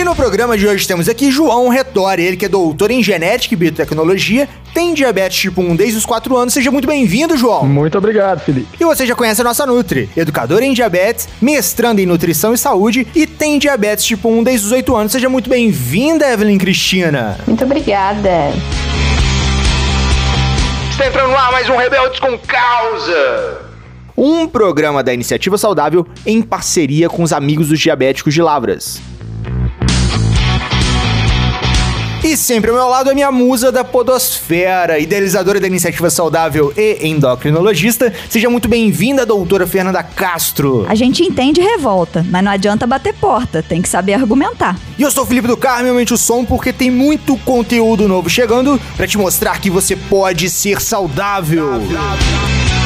E no programa de hoje temos aqui João Retori, ele que é doutor em genética e biotecnologia, tem diabetes tipo 1 desde os 4 anos. Seja muito bem-vindo, João. Muito obrigado, Felipe. E você já conhece a nossa Nutri, educadora em diabetes, mestrando em nutrição e saúde e tem diabetes tipo 1 desde os 8 anos. Seja muito bem-vinda, Evelyn Cristina. Muito obrigada. Está entrando no ar mais um Rebeldes com Causa um programa da Iniciativa Saudável em parceria com os amigos dos diabéticos de Lavras. E sempre ao meu lado é minha musa da podosfera, idealizadora da iniciativa saudável e endocrinologista. Seja muito bem-vinda, doutora Fernanda Castro. A gente entende revolta, mas não adianta bater porta, tem que saber argumentar. E eu sou o Felipe do Carmo, aumente o som, porque tem muito conteúdo novo chegando para te mostrar que você pode ser saudável. saudável.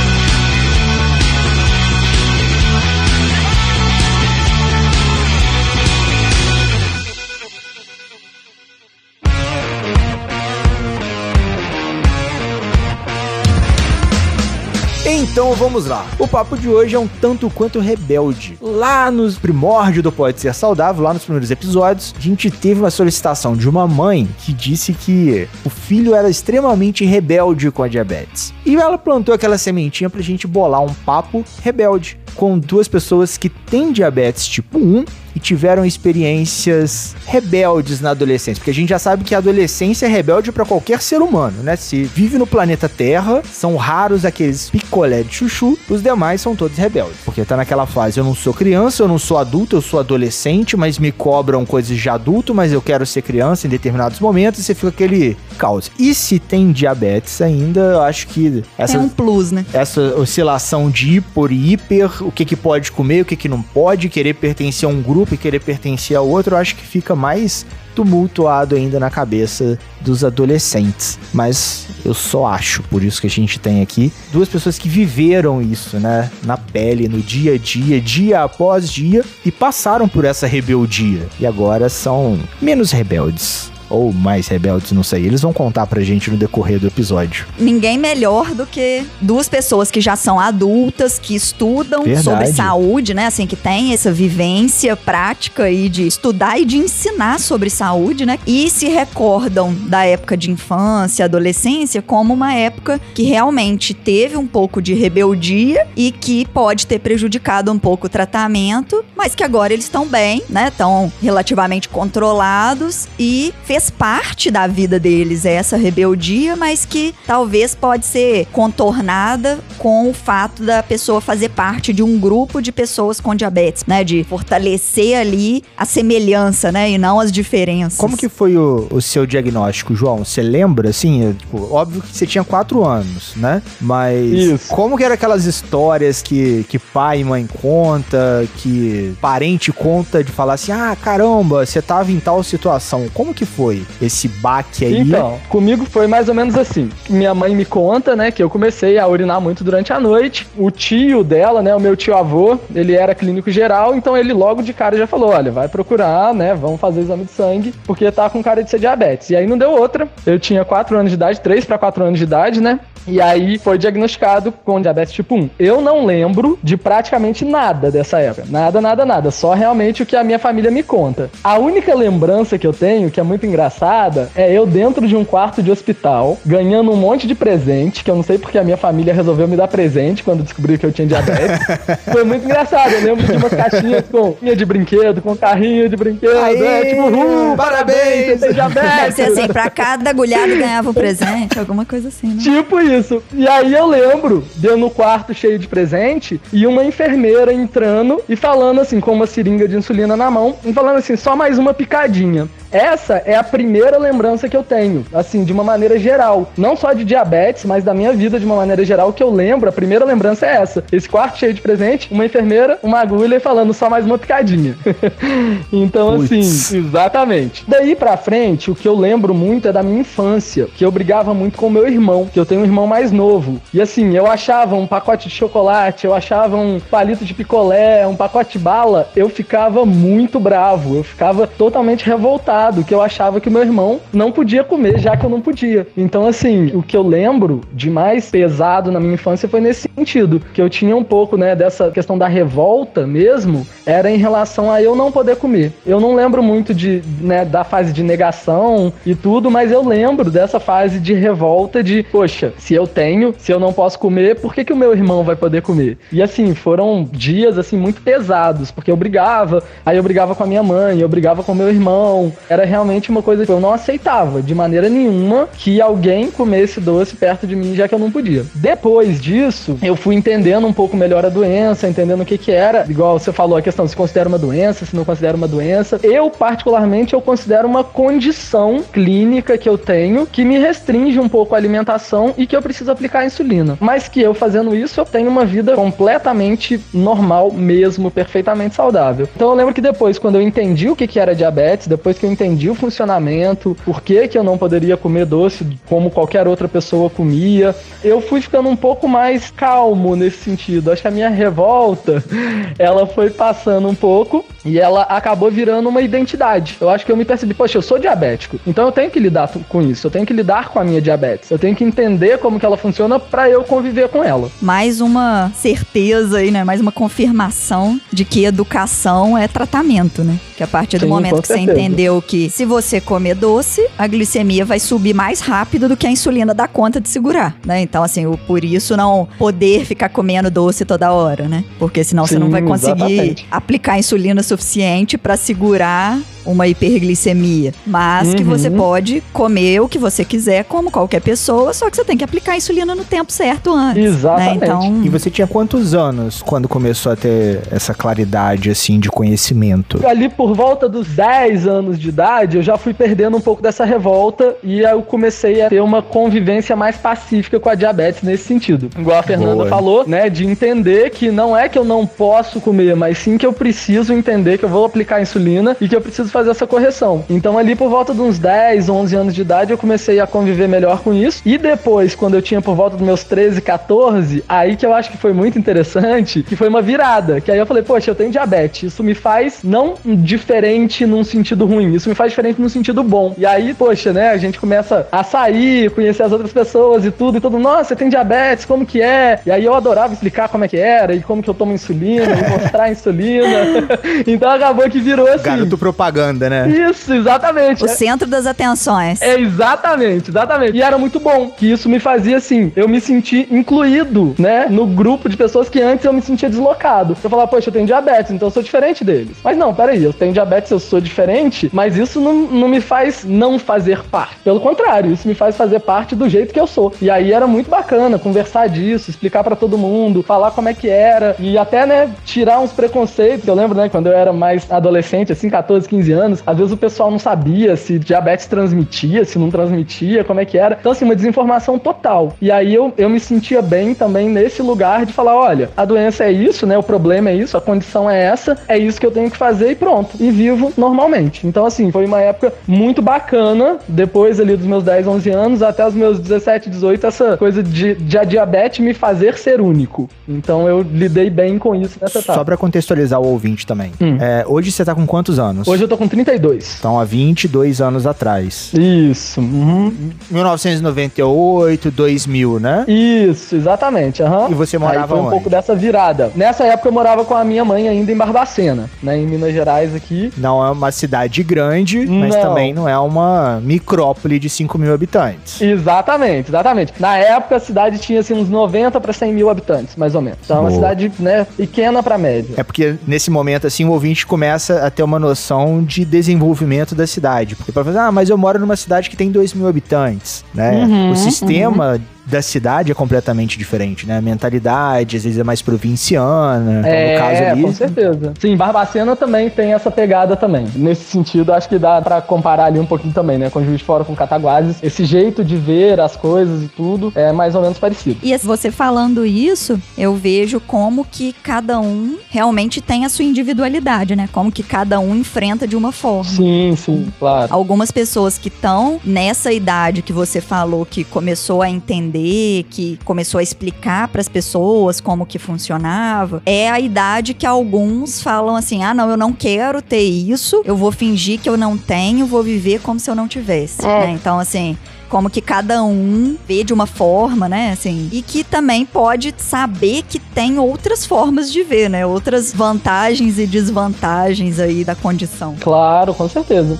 Então vamos lá. O papo de hoje é um tanto quanto rebelde. Lá nos primórdios do Pode Ser Saudável, lá nos primeiros episódios, a gente teve uma solicitação de uma mãe que disse que o filho era extremamente rebelde com a diabetes. E ela plantou aquela sementinha pra gente bolar um papo rebelde com duas pessoas que têm diabetes tipo 1 e tiveram experiências rebeldes na adolescência, porque a gente já sabe que a adolescência é rebelde para qualquer ser humano, né? Se vive no planeta Terra, são raros aqueles picolé de chuchu, os demais são todos rebeldes, porque tá naquela fase, eu não sou criança, eu não sou adulto, eu sou adolescente, mas me cobram coisas de adulto, mas eu quero ser criança em determinados momentos, e você fica aquele caos. E se tem diabetes ainda, eu acho que essa é um plus, né? Essa oscilação de hiper e hiper, o que que pode comer, o que que não pode, querer pertencer a um grupo e querer pertencer ao outro, eu acho que fica mais tumultuado ainda na cabeça dos adolescentes. Mas eu só acho, por isso que a gente tem aqui duas pessoas que viveram isso, né, na pele, no dia a dia, dia após dia e passaram por essa rebeldia e agora são menos rebeldes ou mais rebeldes, não sei. Eles vão contar pra gente no decorrer do episódio. Ninguém melhor do que duas pessoas que já são adultas, que estudam Verdade. sobre saúde, né? Assim, que tem essa vivência prática aí de estudar e de ensinar sobre saúde, né? E se recordam da época de infância, adolescência, como uma época que realmente teve um pouco de rebeldia e que pode ter prejudicado um pouco o tratamento, mas que agora eles estão bem, né? Estão relativamente controlados e fez parte da vida deles essa rebeldia, mas que talvez pode ser contornada com o fato da pessoa fazer parte de um grupo de pessoas com diabetes, né? De fortalecer ali a semelhança, né? E não as diferenças. Como que foi o, o seu diagnóstico, João? Você lembra, assim? É, tipo, óbvio que você tinha quatro anos, né? Mas Isso. como que eram aquelas histórias que, que pai e mãe conta, que parente conta de falar assim, ah, caramba, você tava em tal situação. Como que foi? Foi esse baque aí? Então, comigo foi mais ou menos assim. Minha mãe me conta, né, que eu comecei a urinar muito durante a noite. O tio dela, né, o meu tio avô, ele era clínico geral, então ele logo de cara já falou: olha, vai procurar, né, vamos fazer exame de sangue, porque tá com cara de ser diabetes. E aí não deu outra. Eu tinha 4 anos de idade, 3 para 4 anos de idade, né? E aí foi diagnosticado com diabetes tipo 1. Eu não lembro de praticamente nada dessa época. Nada, nada, nada. Só realmente o que a minha família me conta. A única lembrança que eu tenho, que é muito engraçada, é eu dentro de um quarto de hospital, ganhando um monte de presente, que eu não sei porque a minha família resolveu me dar presente quando descobriu que eu tinha diabetes. foi muito engraçado. Eu lembro de umas caixinhas com linha de brinquedo, com carrinho de brinquedo. Aê, é tipo, uh, parabéns, você tem diabetes. Deve ser assim, pra cada agulhado ganhava um presente, alguma coisa assim, né? Tipo isso isso. E aí eu lembro de eu no quarto cheio de presente e uma enfermeira entrando e falando assim, com uma seringa de insulina na mão, e falando assim, só mais uma picadinha. Essa é a primeira lembrança que eu tenho, assim, de uma maneira geral. Não só de diabetes, mas da minha vida de uma maneira geral que eu lembro. A primeira lembrança é essa. Esse quarto cheio de presente, uma enfermeira, uma agulha e falando só mais uma picadinha. então, Puts. assim, exatamente. Daí pra frente, o que eu lembro muito é da minha infância, que eu brigava muito com meu irmão, que eu tenho um irmão irmão mais novo. E assim, eu achava um pacote de chocolate, eu achava um palito de picolé, um pacote de bala, eu ficava muito bravo, eu ficava totalmente revoltado, que eu achava que meu irmão não podia comer, já que eu não podia. Então, assim, o que eu lembro de mais pesado na minha infância foi nesse sentido, que eu tinha um pouco, né, dessa questão da revolta mesmo, era em relação a eu não poder comer. Eu não lembro muito de, né, da fase de negação e tudo, mas eu lembro dessa fase de revolta de, poxa, se eu tenho, se eu não posso comer, por que, que o meu irmão vai poder comer? E assim, foram dias assim muito pesados, porque eu brigava, aí eu brigava com a minha mãe, eu brigava com o meu irmão. Era realmente uma coisa que eu não aceitava de maneira nenhuma que alguém comesse doce perto de mim, já que eu não podia. Depois disso, eu fui entendendo um pouco melhor a doença, entendendo o que que era, igual você falou a questão se considera uma doença, se não considera uma doença. Eu particularmente eu considero uma condição clínica que eu tenho que me restringe um pouco a alimentação e que eu preciso aplicar insulina. Mas que eu fazendo isso, eu tenho uma vida completamente normal mesmo, perfeitamente saudável. Então eu lembro que depois, quando eu entendi o que, que era diabetes, depois que eu entendi o funcionamento, por que, que eu não poderia comer doce como qualquer outra pessoa comia, eu fui ficando um pouco mais calmo nesse sentido. Acho que a minha revolta, ela foi passando um pouco e ela acabou virando uma identidade. Eu acho que eu me percebi, poxa, eu sou diabético, então eu tenho que lidar com isso, eu tenho que lidar com a minha diabetes, eu tenho que entender como que ela funciona para eu conviver com ela. Mais uma certeza aí, né? Mais uma confirmação de que educação é tratamento, né? Que a partir do Sim, momento que você certeza. entendeu que se você comer doce, a glicemia vai subir mais rápido do que a insulina dá conta de segurar, né? Então, assim, o, por isso não poder ficar comendo doce toda hora, né? Porque senão você não Sim, vai conseguir exatamente. aplicar insulina suficiente para segurar uma hiperglicemia, mas que Uhum. você pode comer o que você quiser, como qualquer pessoa, só que você tem que aplicar a insulina no tempo certo antes. Exatamente. Né? Então, E você tinha quantos anos quando começou a ter essa claridade, assim, de conhecimento? Ali por volta dos 10 anos de idade, eu já fui perdendo um pouco dessa revolta e aí eu comecei a ter uma convivência mais pacífica com a diabetes nesse sentido. Igual a Fernanda Boa. falou, né, de entender que não é que eu não posso comer, mas sim que eu preciso entender que eu vou aplicar insulina e que eu preciso fazer essa correção. Então ali por volta de uns 10, 11 anos de idade, eu comecei a conviver melhor com isso. E depois, quando eu tinha por volta dos meus 13, 14, aí que eu acho que foi muito interessante, que foi uma virada. Que aí eu falei, poxa, eu tenho diabetes. Isso me faz não diferente num sentido ruim, isso me faz diferente num sentido bom. E aí, poxa, né, a gente começa a sair, conhecer as outras pessoas e tudo, e todo, nossa, você tem diabetes, como que é? E aí eu adorava explicar como é que era, e como que eu tomo insulina, e mostrar a insulina. então acabou que virou assim. Garoto propaganda, né? Isso, exatamente. o centro das atenções. É exatamente, exatamente. E era muito bom, que isso me fazia assim, eu me sentir incluído, né, no grupo de pessoas que antes eu me sentia deslocado. Eu falava, poxa, eu tenho diabetes, então eu sou diferente deles. Mas não, peraí, eu tenho diabetes, eu sou diferente, mas isso não, não me faz não fazer parte. Pelo contrário, isso me faz fazer parte do jeito que eu sou. E aí era muito bacana conversar disso, explicar pra todo mundo, falar como é que era e até, né, tirar uns preconceitos. Eu lembro, né, quando eu era mais adolescente, assim, 14, 15 anos, às vezes o pessoal não sabia se diabetes transmitia, se não transmitia, como é que era. Então, assim, uma desinformação total. E aí eu, eu me sentia bem também nesse lugar de falar: olha, a doença é isso, né? O problema é isso, a condição é essa, é isso que eu tenho que fazer e pronto. E vivo normalmente. Então, assim, foi uma época muito bacana. Depois ali dos meus 10, 11 anos, até os meus 17, 18, essa coisa de, de a diabetes me fazer ser único. Então eu lidei bem com isso nessa etapa. Só pra contextualizar o ouvinte também. Hum. É, hoje você tá com quantos anos? Hoje eu tô com 32. Então, há 22 anos atrás. Isso. uhum. 1998, 2000, né? Isso, exatamente. aham. E você morava Aí foi um onde? pouco dessa virada. Nessa época eu morava com a minha mãe ainda em Barbacena, né, em Minas Gerais aqui. Não é uma cidade grande, mas Não. também não é uma micrópole de 5 mil habitantes. Exatamente, exatamente. Na época a cidade tinha assim uns 90 para 100 mil habitantes, mais ou menos. Então é uma cidade, né, pequena para média. É porque nesse momento, assim, o ouvinte começa a ter uma noção de desenvolvimento da cidade. Porque para falar, ah, mas eu moro numa cidade que tem 2 mil habitantes, né? Uhum, o sistema da cidade é completamente diferente, né? A mentalidade, às vezes, é mais provinciana. Então, é, no caso ali. com certeza. Sim, Barbacena também tem essa pegada também. Nesse sentido, acho que dá pra comparar ali um pouquinho também, né? Com Juiz de Fora, com Cataguases. Esse jeito de ver as coisas e tudo é mais ou menos parecido. E você falando isso, eu vejo como que cada um realmente tem a sua individualidade, né? Como que cada um enfrenta de uma forma. Sim, sim, claro. Algumas pessoas que estão nessa idade que você falou, que começou a entender entender, que começou a explicar para as pessoas como que funcionava, é a idade que alguns falam assim: "Ah, não, eu não quero ter isso, eu vou fingir que eu não tenho, vou viver como se eu não tivesse". É. né? Então assim, como que cada um vê de uma forma, né? Assim, e que também pode saber que tem outras formas de ver, né? Outras vantagens e desvantagens aí da condição. Claro, com certeza.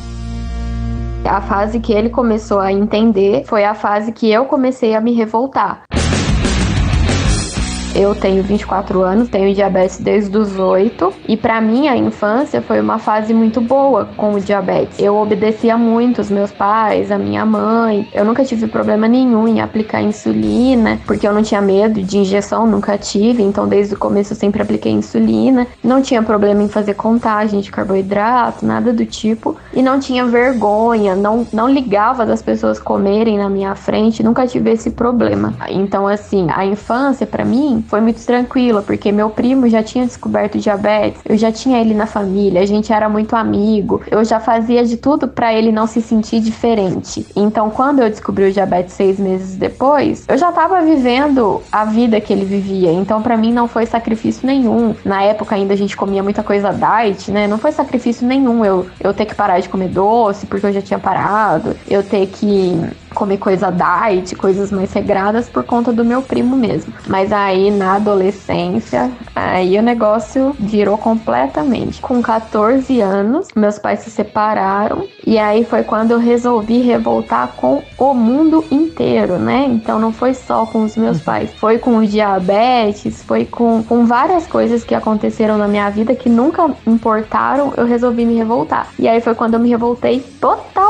A fase que ele começou a entender foi a fase que eu comecei a me revoltar. Eu tenho 24 anos, tenho diabetes desde os 8 e para mim a infância foi uma fase muito boa com o diabetes. Eu obedecia muito os meus pais, a minha mãe. Eu nunca tive problema nenhum em aplicar insulina, porque eu não tinha medo de injeção, nunca tive, então desde o começo eu sempre apliquei insulina. Não tinha problema em fazer contagem de carboidrato, nada do tipo, e não tinha vergonha, não não ligava das pessoas comerem na minha frente, nunca tive esse problema. Então assim, a infância para mim foi muito tranquila, porque meu primo já tinha descoberto diabetes, eu já tinha ele na família, a gente era muito amigo, eu já fazia de tudo para ele não se sentir diferente. Então, quando eu descobri o diabetes seis meses depois, eu já tava vivendo a vida que ele vivia, então para mim não foi sacrifício nenhum. Na época ainda a gente comia muita coisa diet, né? Não foi sacrifício nenhum eu, eu ter que parar de comer doce, porque eu já tinha parado, eu ter que comer coisa diet, coisas mais regradas por conta do meu primo mesmo. Mas aí na adolescência, aí o negócio virou completamente. Com 14 anos, meus pais se separaram e aí foi quando eu resolvi revoltar com o mundo inteiro, né? Então não foi só com os meus pais, foi com o diabetes, foi com, com várias coisas que aconteceram na minha vida que nunca importaram, eu resolvi me revoltar. E aí foi quando eu me revoltei totalmente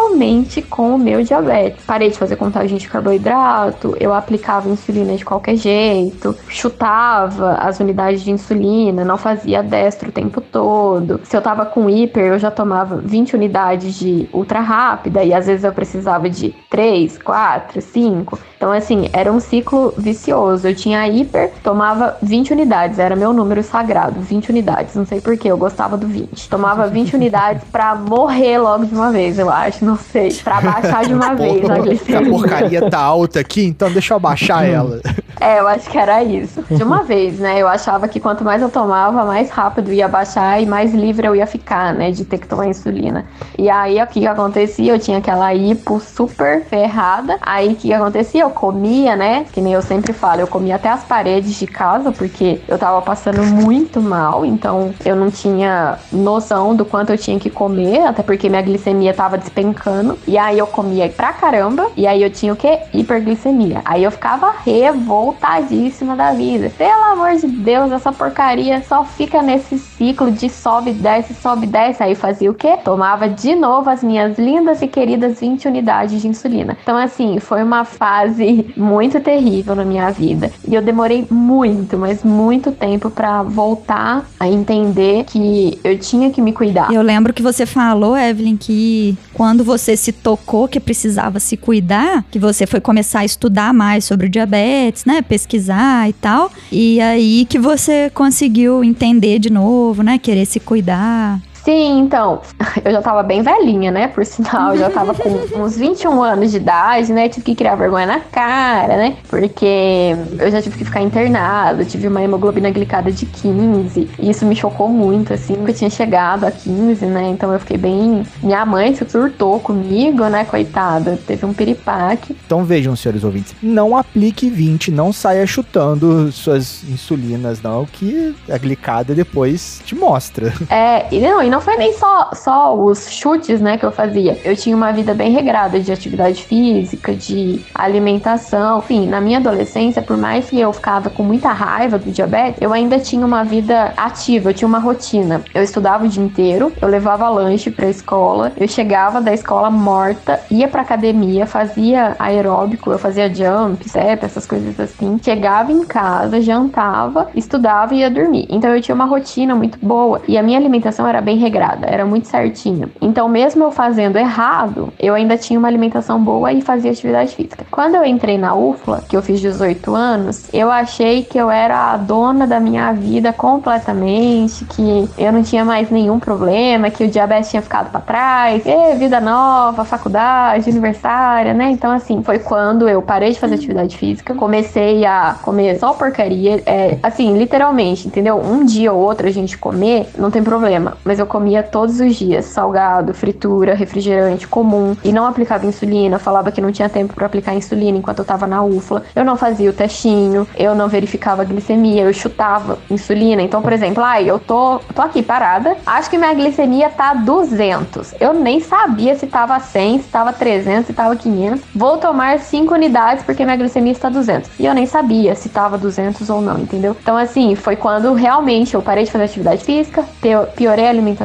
com o meu diabetes. Parei de fazer contagem de carboidrato, eu aplicava insulina de qualquer jeito, chutava as unidades de insulina, não fazia destro o tempo todo. Se eu tava com hiper, eu já tomava 20 unidades de ultra rápida e às vezes eu precisava de 3, 4, 5. Então, assim, era um ciclo vicioso. Eu tinha hiper, tomava 20 unidades, era meu número sagrado, 20 unidades. Não sei porquê, eu gostava do 20. Tomava 20 unidades pra morrer logo de uma vez, eu acho, não sei. Pra baixar de uma vez a Essa glicemia. porcaria tá alta aqui, então deixa eu abaixar ela. É, eu acho que era isso. De uma vez, né? Eu achava que quanto mais eu tomava, mais rápido ia baixar e mais livre eu ia ficar, né? De ter que tomar insulina. E aí, o que que acontecia? Eu tinha aquela hipo super ferrada. Aí, o que que acontecia? Eu comia, né? Que nem eu sempre falo, eu comia até as paredes de casa, porque eu tava passando muito mal. Então, eu não tinha noção do quanto eu tinha que comer, até porque minha glicemia tava despencando. E aí, eu comia pra caramba. E aí, eu tinha o quê? Hiperglicemia. Aí, eu ficava revoltadíssima da vida. Pelo amor de Deus, essa porcaria só fica nesse ciclo de sobe, desce, sobe, desce. Aí fazia o quê? Tomava de novo as minhas lindas e queridas 20 unidades de insulina. Então, assim, foi uma fase muito terrível na minha vida. E eu demorei muito, mas muito tempo pra voltar a entender que eu tinha que me cuidar. Eu lembro que você falou, Evelyn, que quando você se tocou que precisava se cuidar, que você foi começar a estudar mais sobre o diabetes, né? Pesquisar e tal. E aí que você conseguiu entender de novo, né? Querer se cuidar. Sim, então, eu já tava bem velhinha, né? Por sinal, eu já tava com uns 21 anos de idade, né? Tive que criar vergonha na cara, né? Porque eu já tive que ficar internada, tive uma hemoglobina glicada de 15. E isso me chocou muito, assim, porque eu tinha chegado a 15, né? Então eu fiquei bem. Minha mãe se surtou comigo, né? Coitada, teve um piripaque. Então vejam, senhores ouvintes, não aplique 20, não saia chutando suas insulinas, não, que a glicada depois te mostra. É, e não, e não foi nem só, só os chutes, né, que eu fazia. Eu tinha uma vida bem regrada de atividade física, de alimentação, enfim, na minha adolescência, por mais que eu ficava com muita raiva do diabetes, eu ainda tinha uma vida ativa, eu tinha uma rotina. Eu estudava o dia inteiro, eu levava lanche pra escola, eu chegava da escola morta, ia pra academia, fazia aeróbico, eu fazia jump, step, essas coisas assim. Chegava em casa, jantava, estudava e ia dormir. Então eu tinha uma rotina muito boa e a minha alimentação era bem regrada, era muito certinha. Então, mesmo eu fazendo errado, eu ainda tinha uma alimentação boa e fazia atividade física. Quando eu entrei na UFLA, que eu fiz 18 anos, eu achei que eu era a dona da minha vida completamente, que eu não tinha mais nenhum problema, que o diabetes tinha ficado para trás, e vida nova, faculdade, universitária, né? Então, assim, foi quando eu parei de fazer atividade física, comecei a comer só porcaria, é, assim, literalmente, entendeu? Um dia ou outro a gente comer, não tem problema, mas eu comia todos os dias salgado, fritura, refrigerante comum e não aplicava insulina, falava que não tinha tempo para aplicar insulina enquanto eu tava na UFLA. Eu não fazia o testinho, eu não verificava a glicemia, eu chutava insulina. Então, por exemplo, ai, eu tô, tô aqui parada, acho que minha glicemia tá 200. Eu nem sabia se tava 100, se tava 300, se tava 500. Vou tomar 5 unidades porque minha glicemia está 200. E eu nem sabia se tava 200 ou não, entendeu? Então, assim, foi quando realmente eu parei de fazer atividade física, piorei a alimentação,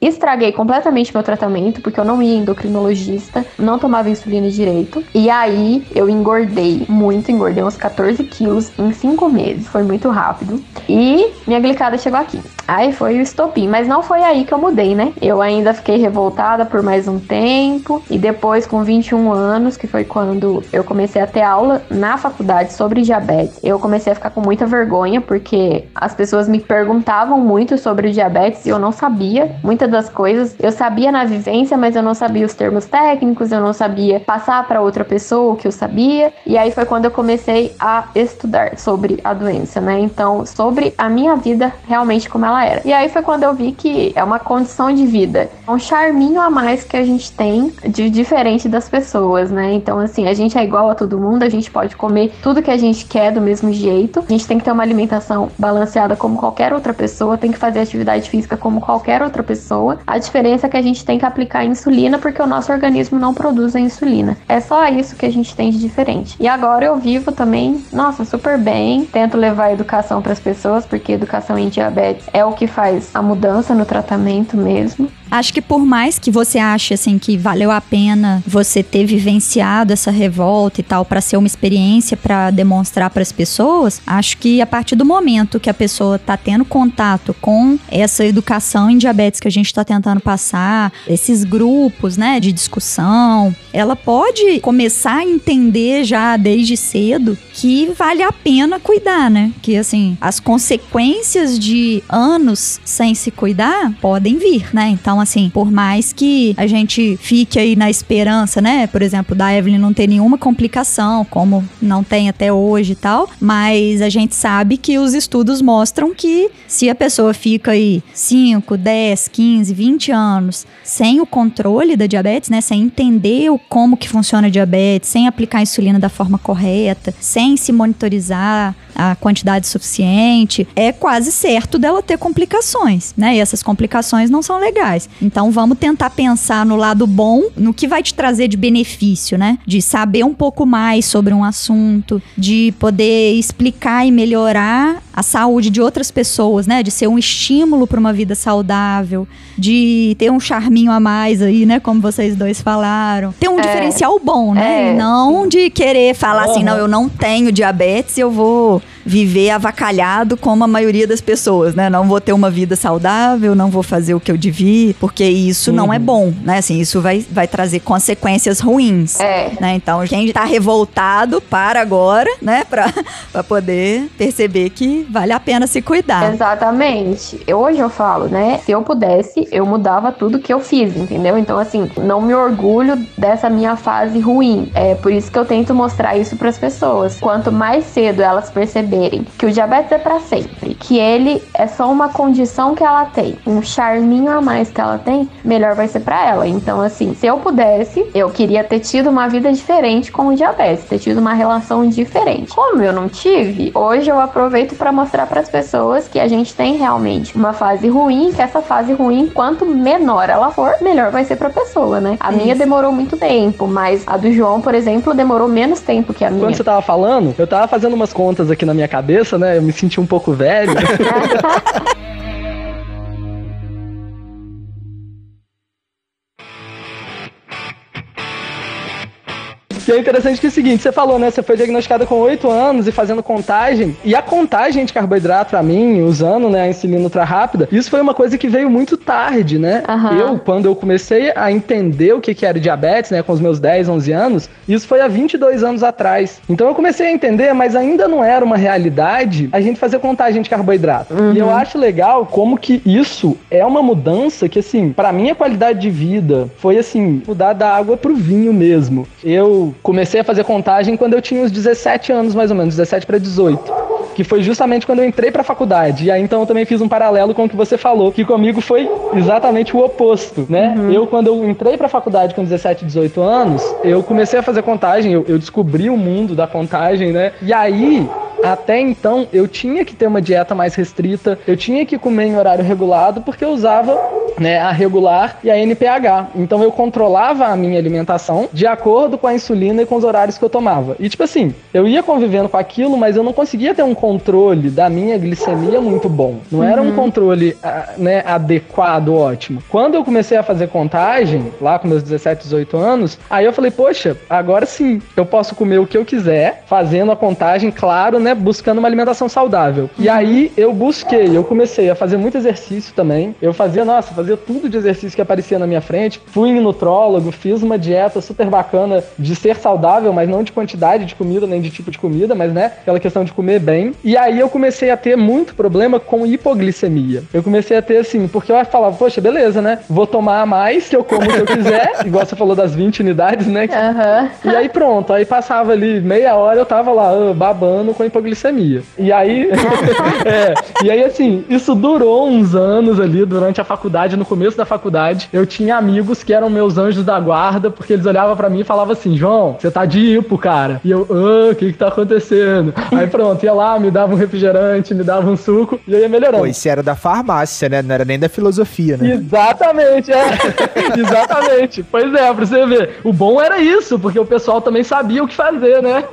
estraguei completamente meu tratamento, porque eu não ia endocrinologista, não tomava insulina direito. E aí eu engordei muito, engordei uns 14 quilos em 5 meses. Foi muito rápido. E minha glicada chegou aqui. Aí foi o estopim, mas não foi aí que eu mudei, né? Eu ainda fiquei revoltada por mais um tempo e depois com 21 anos, que foi quando eu comecei a ter aula na faculdade sobre diabetes, eu comecei a ficar com muita vergonha porque as pessoas me perguntavam muito sobre o diabetes e eu não sabia muitas das coisas. Eu sabia na vivência, mas eu não sabia os termos técnicos, eu não sabia passar para outra pessoa o que eu sabia. E aí foi quando eu comecei a estudar sobre a doença, né? Então, sobre a minha vida realmente como ela ela era. E aí foi quando eu vi que é uma condição de vida, um charminho a mais que a gente tem de diferente das pessoas, né? Então, assim, a gente é igual a todo mundo, a gente pode comer tudo que a gente quer do mesmo jeito, a gente tem que ter uma alimentação balanceada como qualquer outra pessoa, tem que fazer atividade física como qualquer outra pessoa. A diferença é que a gente tem que aplicar insulina porque o nosso organismo não produz a insulina. É só isso que a gente tem de diferente. E agora eu vivo também, nossa, super bem, tento levar educação para as pessoas, porque educação em diabetes é o que faz a mudança no tratamento mesmo. Acho que por mais que você ache assim que valeu a pena você ter vivenciado essa revolta e tal para ser uma experiência para demonstrar para as pessoas, acho que a partir do momento que a pessoa tá tendo contato com essa educação em diabetes que a gente está tentando passar, esses grupos, né, de discussão, ela pode começar a entender já desde cedo que vale a pena cuidar, né? Que assim, as consequências de anos sem se cuidar podem vir, né? Então então, assim, por mais que a gente fique aí na esperança, né? Por exemplo, da Evelyn não ter nenhuma complicação, como não tem até hoje e tal, mas a gente sabe que os estudos mostram que se a pessoa fica aí 5, 10, 15, 20 anos sem o controle da diabetes, né? Sem entender o como que funciona a diabetes, sem aplicar a insulina da forma correta, sem se monitorizar a quantidade suficiente, é quase certo dela ter complicações, né? E essas complicações não são legais. Então vamos tentar pensar no lado bom, no que vai te trazer de benefício, né? De saber um pouco mais sobre um assunto, de poder explicar e melhorar a saúde de outras pessoas, né? De ser um estímulo para uma vida saudável, de ter um charminho a mais aí, né? Como vocês dois falaram. Ter um é, diferencial bom, né? É, e não de querer falar uhum. assim, não, eu não tenho diabetes, eu vou viver avacalhado como a maioria das pessoas, né? Não vou ter uma vida saudável, não vou fazer o que eu devia, porque isso uhum. não é uhum. bom, né? Assim, isso vai, vai trazer consequências ruins. É. Né? Então, quem tá revoltado, para agora, né? Pra, pra poder perceber que vale a pena se cuidar. Exatamente. Hoje eu falo, né? Se eu pudesse, eu mudava tudo que eu fiz, entendeu? Então, assim, não me orgulho dessa minha fase ruim. É por isso que eu tento mostrar isso para as pessoas. Quanto mais cedo elas perceberem que o diabetes é para sempre, que ele é só uma condição que ela tem, um charminho a mais que ela tem, melhor vai ser para ela. Então, assim, se eu pudesse, eu queria ter tido uma vida diferente com o diabetes, ter tido uma relação diferente. Como eu não tive, hoje eu aproveito para mostrar para as pessoas que a gente tem realmente uma fase ruim, que essa fase ruim, quanto menor ela for, melhor vai ser para a pessoa, né? A Isso. minha demorou muito tempo, mas a do João, por exemplo, demorou menos tempo que a minha. Quando você tava falando, eu tava fazendo umas contas aqui na minha cabeça, né? Eu me senti um pouco velho. E é interessante que é o seguinte, você falou, né? Você foi diagnosticada com 8 anos e fazendo contagem. E a contagem de carboidrato pra mim, usando né, a insulina ultra rápida, isso foi uma coisa que veio muito tarde, né? Aham. Eu, quando eu comecei a entender o que, que era diabetes, né? Com os meus 10, 11 anos, isso foi há 22 anos atrás. Então eu comecei a entender, mas ainda não era uma realidade a gente fazer contagem de carboidrato. E eu acho legal como que isso é uma mudança que, assim, pra minha qualidade de vida foi, assim, mudar da água pro vinho mesmo. Eu comecei a fazer contagem quando eu tinha uns 17 anos, mais ou menos, 17 para 18 que foi justamente quando eu entrei pra faculdade. E aí então eu também fiz um paralelo com o que você falou, que comigo foi exatamente o oposto, né? Eu, quando eu entrei pra faculdade com 17, 18 anos, eu comecei a fazer contagem, eu, eu descobri o mundo da contagem, né? E aí. Até então, eu tinha que ter uma dieta mais restrita, eu tinha que comer em horário regulado, porque eu usava né, a regular e a NPH. Então eu controlava a minha alimentação de acordo com a insulina e com os horários que eu tomava. E tipo assim, eu ia convivendo com aquilo, mas eu não conseguia ter um controle da minha glicemia muito bom. Não era um controle ah, né, adequado, ótimo. Quando eu comecei a fazer contagem, lá com meus 17, 18 anos, aí eu falei, poxa, agora sim, eu posso comer o que eu quiser, fazendo a contagem, claro, né, buscando uma alimentação saudável. E aí eu busquei, eu comecei a fazer muito exercício também. Eu fazia, nossa, fazia tudo de exercício que aparecia na minha frente. Fui em nutrólogo, fiz uma dieta super bacana de ser saudável, mas não de quantidade de comida, nem de tipo de comida, mas né, aquela questão de comer bem. E aí eu comecei a ter muito problema com hipoglicemia. Eu comecei a ter assim, porque eu falava, poxa, beleza, né? Vou tomar mais, que eu como o que eu quiser, igual você falou das 20 unidades, né? Aham. E aí pronto, aí passava ali meia hora eu tava lá ah, babando com hipoglicemia. E aí, é, e aí assim, isso durou uns anos ali durante a faculdade, no começo da faculdade. Eu tinha amigos que eram meus anjos da guarda, porque eles olhavam pra mim e falavam assim: "João, você tá de hipo, cara". E eu, ah, o que que tá acontecendo? Aí pronto, ia lá, me dava um refrigerante, me dava um suco e eu ia melhorando. Pô, isso era da farmácia, né? Não era nem da filosofia, né? Exatamente, é. Exatamente. Pois é, pra você ver. O bom era isso, porque o pessoal também sabia o que fazer, né?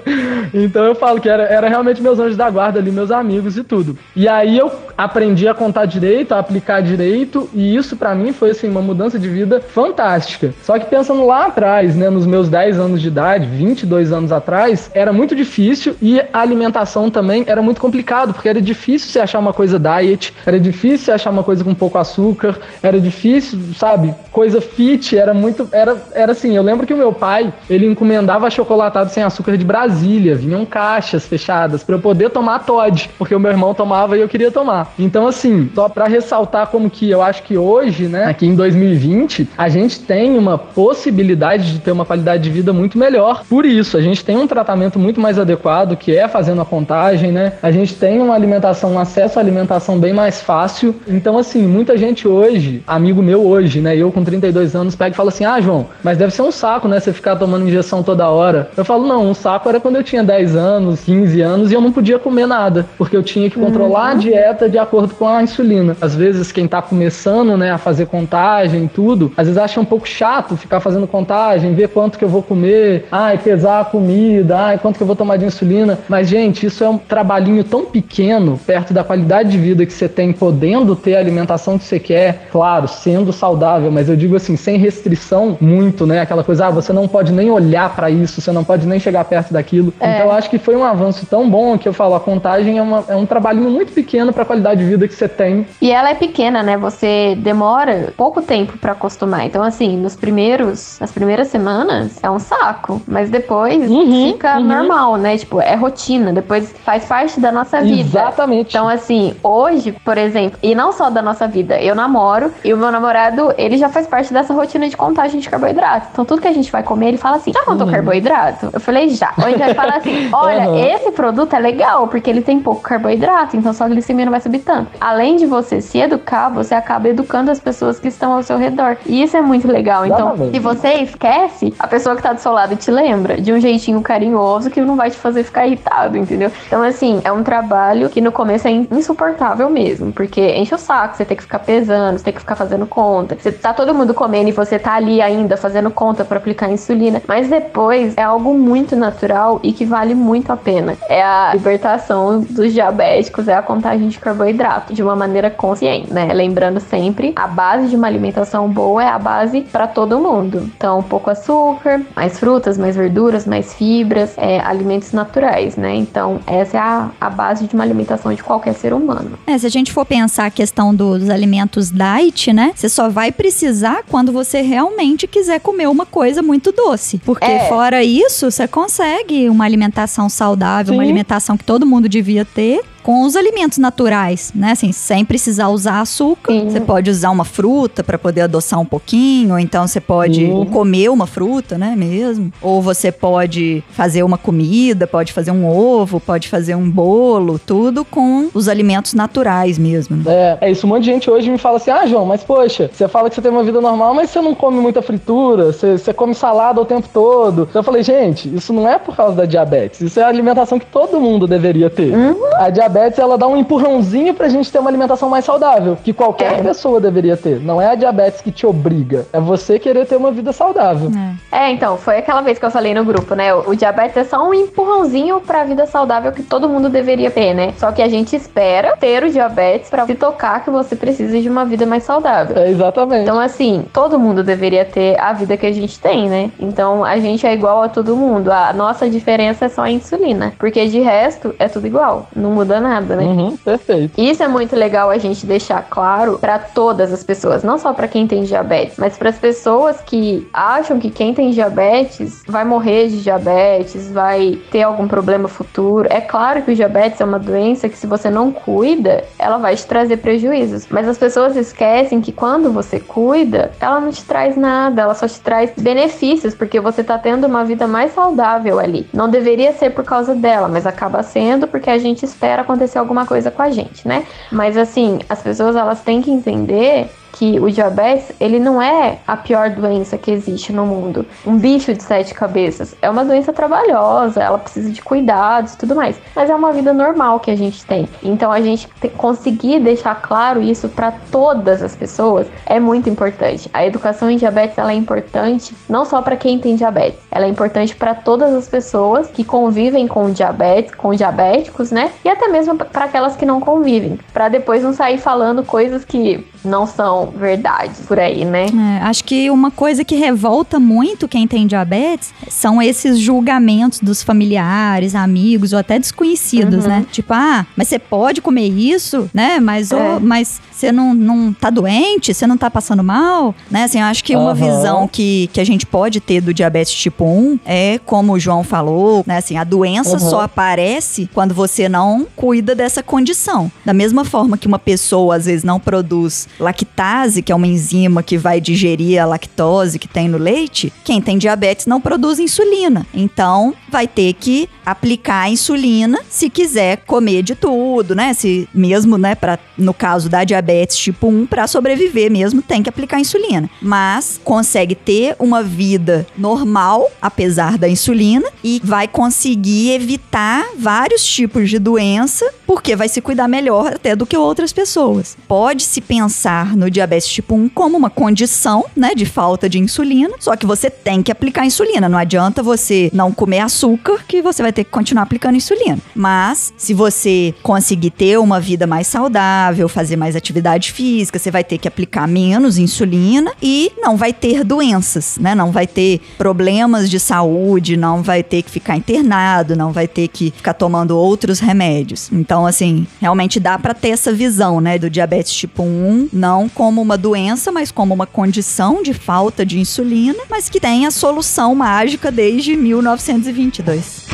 então eu falo que era, era realmente meus anjos da guarda ali, meus amigos e tudo. E aí eu aprendi a contar direito, a aplicar direito, e isso pra mim foi assim uma mudança de vida fantástica. Só que pensando lá atrás, né, nos meus 10 anos de idade, 22 anos atrás, era muito difícil e a alimentação também era muito complicado, porque era difícil você achar uma coisa diet, era difícil você achar uma coisa com pouco açúcar, era difícil, sabe? Coisa fit, era muito era era assim, eu lembro que o meu pai, ele encomendava chocolatado sem açúcar de Brasília, vinham caixas fechadas para eu poder tomar Todd, porque o meu irmão tomava e eu queria tomar. Então assim, só para ressaltar como que eu acho que hoje, né, aqui em 2020, a gente tem uma possibilidade de ter uma qualidade de vida muito melhor. Por isso, a gente tem um tratamento muito mais adequado, que é fazendo a contagem, né? A gente tem uma alimentação, um acesso à alimentação bem mais fácil. Então, assim, muita gente hoje, amigo meu hoje, né, eu com 32 anos, pega e fala assim: "Ah, João, mas deve ser um saco, né, você ficar tomando injeção toda hora". Eu falo: "Não, um saco era quando eu tinha 10 anos, 15 anos e eu não podia comer nada, porque eu tinha que controlar a dieta de acordo com a insulina. Às vezes quem tá começando, né, a fazer contagem e tudo, às vezes acha um pouco chato ficar fazendo contagem, ver quanto que eu vou comer, ai, pesar a comida, ai, quanto que eu vou tomar de insulina. Mas, gente, isso é um trabalhinho tão pequeno perto da qualidade de vida que você tem, podendo ter a alimentação que você quer, claro, sendo saudável, mas eu digo assim, sem restrição muito, né? Aquela coisa, ah, você não pode nem olhar pra isso, você não pode nem chegar perto daquilo. É. Então, eu acho que foi um avanço tão bom que eu falo, a contagem é, uma- é um trabalhinho muito pequeno pra qualidade de vida que você tem. E ela é pequena, né? Você demora pouco tempo pra acostumar. Então, assim, nos primeiros, nas primeiras semanas é um saco, mas depois Uhum, fica uhum. normal, né? Tipo, é rotina, depois faz parte da nossa vida. Exatamente. Então, assim, hoje, por exemplo, e não só da nossa vida, eu namoro e o meu namorado, ele já faz parte dessa rotina de contagem de carboidrato. Então, tudo que a gente vai comer, ele fala assim: já contou carboidrato? Eu falei, já. Ou então ele fala assim: olha, Uhum. Esse produto é legal, porque ele tem pouco carboidrato, então sua glicemia não vai subir tanto. Além de você se educar, você acaba educando as pessoas que estão ao seu redor. E isso é muito legal. Então, Exatamente. se você esquece, a pessoa que tá do seu lado te lembra de um jeitinho carinhoso que não vai te fazer ficar irritado, entendeu? Então, assim, é um trabalho que no começo é insuportável mesmo, porque enche o saco, você tem que ficar pesando, você tem que ficar fazendo conta. Você tá todo mundo comendo e você tá ali ainda fazendo conta pra aplicar insulina. Mas depois é algo muito natural e que vale muito a pena. É a libertação dos diabéticos, é a contagem de carboidrato de uma maneira consciente, né? Lembrando sempre, a base de uma alimentação boa é a base para todo mundo. Então, pouco açúcar, mais frutas, mais verduras, mais fibras, é, alimentos naturais, né? Então, essa é a, a base de uma alimentação de qualquer ser humano. É, se a gente for pensar a questão dos alimentos diet, né? Você só vai precisar quando você realmente quiser comer uma coisa muito doce. Porque É. fora isso, você consegue uma alimentação saudável, uma Sim. alimentação que todo mundo devia ter. Com os alimentos naturais, né? Assim, sem precisar usar açúcar. Sim. Você pode usar uma fruta para poder adoçar um pouquinho, ou então você pode Uhum. comer uma fruta, né, mesmo. Ou você pode fazer uma comida, pode fazer um ovo, pode fazer um bolo, tudo com os alimentos naturais mesmo. né? É, é isso. Um monte de gente hoje me fala assim: ah, João, mas poxa, você fala que você tem uma vida normal, mas você não come muita fritura, você, você come salada o tempo todo. Eu falei, gente, isso não é por causa da diabetes, isso é a alimentação que todo mundo deveria ter. A diabetes, ela dá um empurrãozinho pra gente ter uma alimentação mais saudável, que qualquer É. pessoa deveria ter. Não é a diabetes que te obriga, é você querer ter uma vida saudável. É, então, foi aquela vez que eu falei no grupo, né? O, o diabetes é só um empurrãozinho pra vida saudável que todo mundo deveria ter, né? Só que a gente espera ter o diabetes pra se tocar que você precisa de uma vida mais saudável. É exatamente. Então, assim, todo mundo deveria ter a vida que a gente tem, né? Então, a gente é igual a todo mundo. A nossa diferença é só a insulina. Porque de resto, é tudo igual. Não muda nada, né? Uhum, perfeito. Isso é muito legal a gente deixar claro para todas as pessoas, não só para quem tem diabetes, mas para as pessoas que acham que quem tem diabetes vai morrer de diabetes, vai ter algum problema futuro. É claro que o diabetes é uma doença que se você não cuida, ela vai te trazer prejuízos, mas as pessoas esquecem que quando você cuida, ela não te traz nada, ela só te traz benefícios, porque você tá tendo uma vida mais saudável ali. Não deveria ser por causa dela, mas acaba sendo porque a gente espera acontecer alguma coisa com a gente, né? Mas assim, as pessoas elas têm que entender que o diabetes, ele não é a pior doença que existe no mundo. Um bicho de sete cabeças é uma doença trabalhosa, ela precisa de cuidados e tudo mais, mas é uma vida normal que a gente tem. Então a gente te- conseguir deixar claro isso para todas as pessoas é muito importante. A educação em diabetes ela é importante não só para quem tem diabetes, ela é importante para todas as pessoas que convivem com diabetes, com diabéticos, né? E até mesmo para aquelas que não convivem, para depois não sair falando coisas que não são verdades por aí, né? É, acho que uma coisa que revolta muito quem tem diabetes são esses julgamentos dos familiares, amigos ou até desconhecidos, Uhum. né? Tipo, ah, mas você pode comer isso, né? Mas, É. mas você não, não tá doente? Você não tá passando mal? Né? Assim, eu acho que uma Aham. visão que, que a gente pode ter do diabetes tipo 1 é, como o João falou, né? Assim, a doença Uhum. só aparece quando você não cuida dessa condição. Da mesma forma que uma pessoa, às vezes, não produz lactase, que é uma enzima que vai digerir a lactose que tem no leite, quem tem diabetes não produz insulina. Então, vai ter que aplicar a insulina se quiser comer de tudo, né? Se mesmo, né, para no caso da diabetes tipo 1, para sobreviver mesmo, tem que aplicar insulina. Mas consegue ter uma vida normal, apesar da insulina, e vai conseguir evitar vários tipos de doença, porque vai se cuidar melhor até do que outras pessoas. Pode-se pensar no diabetes tipo 1 como uma condição, né, de falta de insulina, só que você tem que aplicar insulina. Não adianta você não comer açúcar, que você vai ter que continuar aplicando insulina. Mas, se você conseguir ter uma vida mais saudável, fazer mais atividade física, você vai ter que aplicar menos insulina e não vai ter doenças, né? Não vai ter problemas de saúde, não vai ter que ficar internado, não vai ter que ficar tomando outros remédios. Então, assim, realmente dá pra ter essa visão, né, do diabetes tipo 1, não como uma doença, mas como uma condição de falta de insulina, mas que tem a solução mágica desde 1922.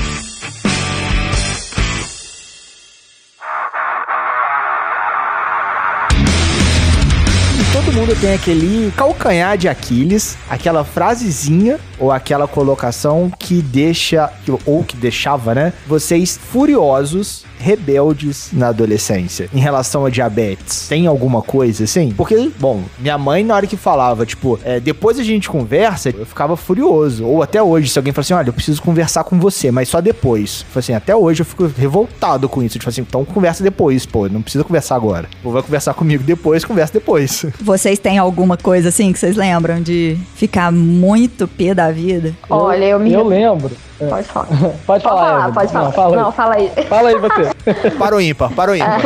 E todo mundo tem aquele calcanhar de Aquiles, aquela frasezinha ou aquela colocação que deixa, ou que deixava, né? Vocês furiosos, rebeldes na adolescência em relação a diabetes. Tem alguma coisa assim? Porque, bom, minha mãe, na hora que falava, tipo, é, depois a gente conversa, eu ficava furioso. Ou até hoje, se alguém fala assim, olha, eu preciso conversar com você, mas só depois. Tipo assim, até hoje eu fico revoltado com isso. Tipo assim, então conversa depois, pô, não precisa conversar agora. Ou vai conversar comigo depois, conversa depois. Vocês têm alguma coisa assim que vocês lembram de ficar muito pé da vida? Olha, eu me Eu lembro. Pode falar. Pode falar, pode falar. Não, fala, Não, fala aí. fala aí você. Para o ímpar, para o ímpar.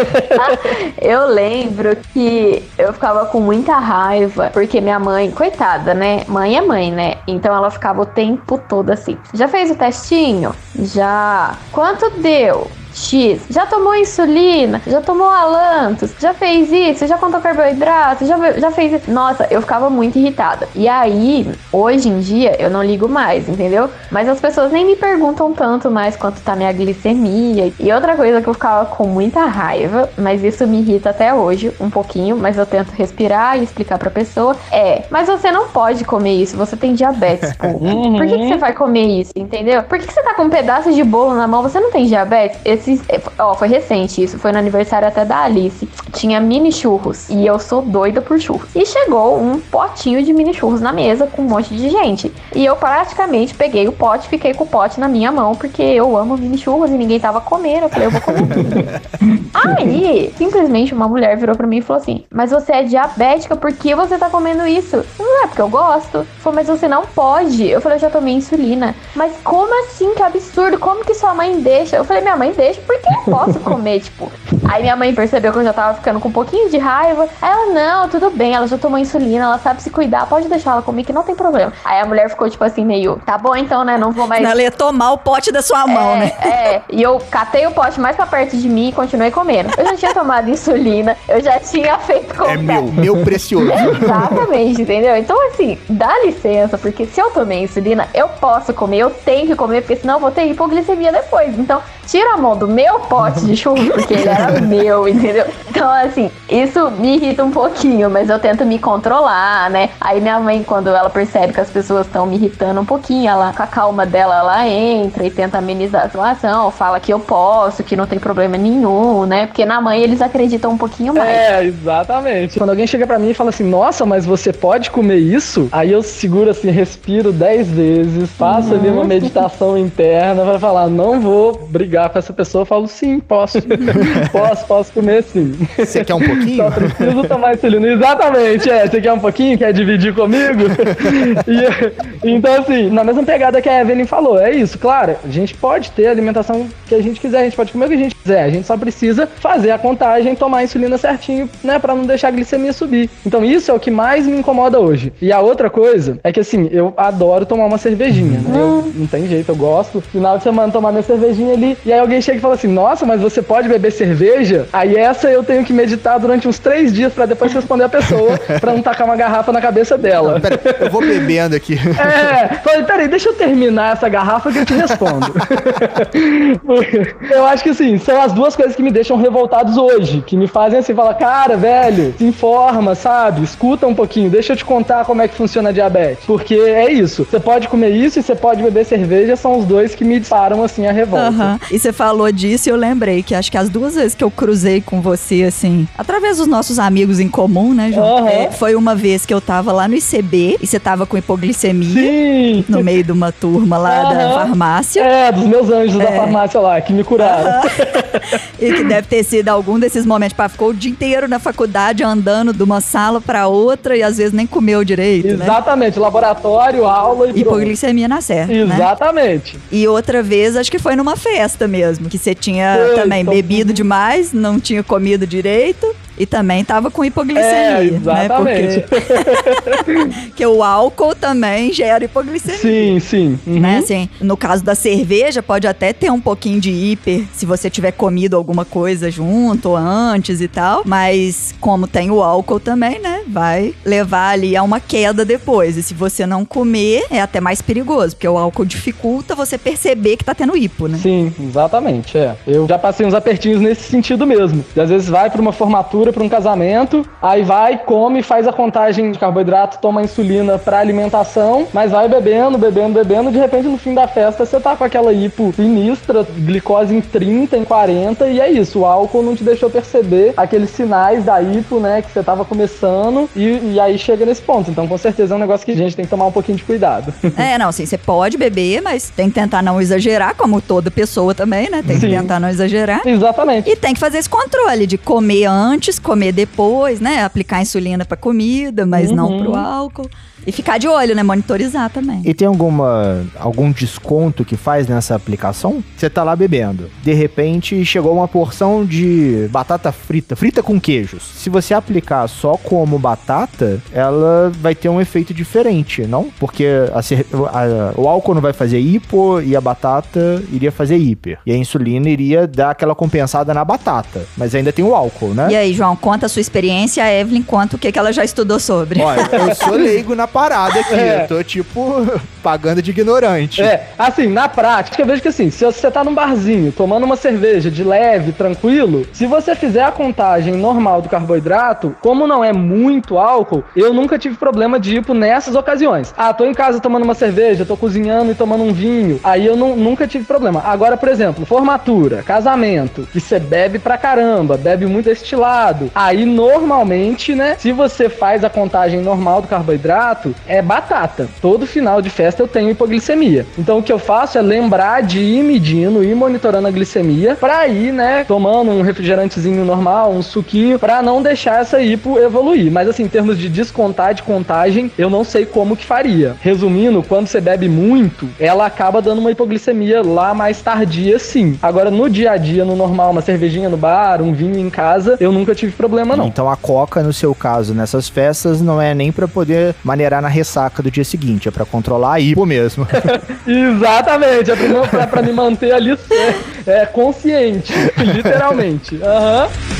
Eu lembro que eu ficava com muita raiva, porque minha mãe, coitada, né? Mãe é mãe, né? Então ela ficava o tempo todo assim. Já fez o testinho? Já. Quanto deu? X, já tomou insulina, já tomou alantos, já fez isso, já contou carboidrato, já, já fez isso. Nossa, eu ficava muito irritada. E aí, hoje em dia, eu não ligo mais, entendeu? Mas as pessoas nem me perguntam tanto mais quanto tá minha glicemia. E outra coisa que eu ficava com muita raiva, mas isso me irrita até hoje, um pouquinho, mas eu tento respirar e explicar pra pessoa, é, mas você não pode comer isso, você tem diabetes, pô. Por que, que você vai comer isso, entendeu? Por que, que você tá com um pedaço de bolo na mão, você não tem diabetes? Esses, ó, foi recente isso, foi no aniversário até da Alice. Tinha mini churros e eu sou doida por churros. E chegou um potinho de mini churros na mesa com um monte de gente. E eu praticamente peguei o pote, fiquei com o pote na minha mão porque eu amo mini churros e ninguém tava comendo. Eu falei, eu vou comer tudo. Aí, simplesmente uma mulher virou pra mim e falou assim: Mas você é diabética, por que você tá comendo isso? Não é porque eu gosto. Falou, mas você não pode. Eu falei, eu já tomei insulina. Mas como assim? Que absurdo. Como que sua mãe deixa? Eu falei, minha mãe deixa porque eu posso comer, tipo. Aí minha mãe percebeu que eu já tava ficando com um pouquinho de raiva. Aí ela, não, tudo bem, ela já tomou insulina, ela sabe se cuidar, pode deixar ela comer que não tem problema. Aí a mulher ficou, tipo assim, meio, tá bom então, né? Não vou mais. Ela ia tomar o pote da sua mão, é, né? É, e eu catei o pote mais pra perto de mim e continuei comendo. Eu já tinha tomado insulina, eu já tinha feito É contato. meu, meu precioso. Exatamente, entendeu? Então, assim, dá licença, porque se eu tomei insulina, eu posso comer, eu tenho que comer, porque senão eu vou ter hipoglicemia depois. Então, tira a mão do meu pote de churros, porque ele era meu, entendeu? Então, assim, isso me irrita um pouquinho, mas eu tento me controlar, né? Aí minha mãe, quando ela percebe que as pessoas estão me irritando um pouquinho, ela, com a calma dela, ela entra e tenta amenizar a situação, fala que eu posso, que não tem problema nenhum, né? Porque na mãe eles acreditam um pouquinho mais. É, exatamente. Quando alguém chega pra mim e fala assim, nossa, mas você pode comer isso? Aí eu seguro assim, respiro dez vezes, faço ali uma meditação interna pra falar, não vou brigar com essa pessoa. Eu falo, sim, posso. posso, posso comer sim. Você quer um pouquinho? Só preciso tomar insulina. Exatamente, é. Você quer um pouquinho? Quer dividir comigo? E, então, assim, na mesma pegada que a Evelyn falou, é isso, claro. A gente pode ter a alimentação que a gente quiser, a gente pode comer o que a gente quiser. A gente só precisa fazer a contagem, tomar a insulina certinho, né? Pra não deixar a glicemia subir. Então, isso é o que mais me incomoda hoje. E a outra coisa é que, assim, eu adoro tomar uma cervejinha, né? Eu, não tem jeito, eu gosto. Final de semana tomar minha cervejinha ali. E aí alguém chega e fala assim: Nossa, mas você pode beber cerveja? Aí essa eu tenho que meditar durante uns três dias pra depois responder a pessoa, pra não tacar uma garrafa na cabeça dela. Pera, eu vou bebendo aqui. É, falei, peraí, deixa eu terminar essa garrafa que eu te respondo. eu acho que assim, são as duas coisas que me deixam revoltados hoje, que me fazem assim, falar, cara, velho, se informa, sabe? Escuta um pouquinho, deixa eu te contar como é que funciona a diabetes. Porque é isso, você pode comer isso e você pode beber cerveja, são os dois que me disparam assim a revolta. Aham. Você falou disso e eu lembrei que acho que as duas vezes que eu cruzei com você, assim, através dos nossos amigos em comum, né, João? Aham. É, foi uma vez que eu tava lá no ICB e você tava com hipoglicemia Sim! no meio de uma turma lá da Aham. farmácia. É, dos meus anjos da farmácia lá, que me curaram. E que deve ter sido algum desses momentos. Pá, ficou o dia inteiro na faculdade andando de uma sala pra outra e às vezes nem comeu direito, né? Exatamente, laboratório, aula e pronto. Hipoglicemia na certa, né? Exatamente. E outra vez, acho que foi numa festa mesmo, que você tinha Foi, também então- bebido demais, não tinha comido direito e também tava com hipoglicemia, É, né? exatamente. Porque, porque o álcool também gera hipoglicemia. Sim, sim. Uhum. Né, assim, no caso da cerveja, pode até ter um pouquinho de hiper se você tiver comido alguma coisa junto ou antes e tal. Mas como tem o álcool também, né? Vai levar ali a uma queda depois. E se você não comer, é até mais perigoso, porque o álcool dificulta você perceber que tá tendo hipo, né? Sim, exatamente, é. Eu já passei uns apertinhos nesse sentido mesmo. E às vezes vai pra uma formatura, pra um casamento, aí vai, come, faz a contagem de carboidrato, toma insulina pra alimentação, mas vai bebendo, bebendo, bebendo, de repente no fim da festa você tá com aquela hipo sinistra, glicose em 30, em 40, e é isso, o álcool não te deixou perceber aqueles sinais da hipo, né, que você tava começando, e, e aí chega nesse ponto. Então com certeza é um negócio que a gente tem que tomar um pouquinho de cuidado. É, não, assim, você pode beber, mas tem que tentar não exagerar, como toda pessoa também, né? Tem que Sim. tentar não exagerar. Exatamente. E tem que fazer esse controle de comer antes, comer depois, né? Aplicar insulina pra comida, mas não Uhum. pro álcool. E ficar de olho, né? Monitorizar também. E tem alguma algum desconto que faz nessa aplicação? Você tá lá bebendo. De repente chegou uma porção de batata frita, frita com queijos. Se você aplicar só como batata, ela vai ter um efeito diferente, não? Porque a a- o álcool não vai fazer hipo e a batata iria fazer hiper. E a insulina iria dar aquela compensada na batata. Mas ainda tem o álcool, né? E aí, João, conta a sua experiência, a Evelyn conta o que, que ela já estudou sobre. Olha, eu sou leigo na parada aqui. É. Eu tô, tipo, pagando de ignorante. É, assim, na prática, eu vejo que assim, se você tá num barzinho tomando uma cerveja de leve, tranquilo, se você fizer a contagem normal do carboidrato, como não é muito álcool, eu nunca tive problema de hipo nessas ocasiões. Ah, tô em casa tomando uma cerveja, tô cozinhando e tomando um vinho, aí eu nu- nunca tive problema. Agora, por exemplo, formatura, casamento, que você bebe pra caramba, bebe muito destilado, aí normalmente, né, se você faz a contagem normal do carboidrato, é batata. Todo final de festa eu tenho hipoglicemia. Então o que eu faço é lembrar de ir medindo, ir monitorando a glicemia, pra ir, né, tomando um refrigerantezinho normal, um suquinho, pra não deixar essa hipo evoluir. Mas assim, em termos de descontar de contagem, eu não sei como que faria. Resumindo, quando você bebe muito, ela acaba dando uma hipoglicemia lá mais tardia, sim. Agora, no dia a dia, no normal, uma cervejinha no bar, um vinho em casa, eu nunca tive problema, não. Então a coca, no seu caso, nessas festas, não é nem pra poder maneirar na ressaca do dia seguinte, é pra controlar a hipo mesmo. Exatamente, é pra, pra, pra me manter ali é, é, consciente, literalmente. Aham.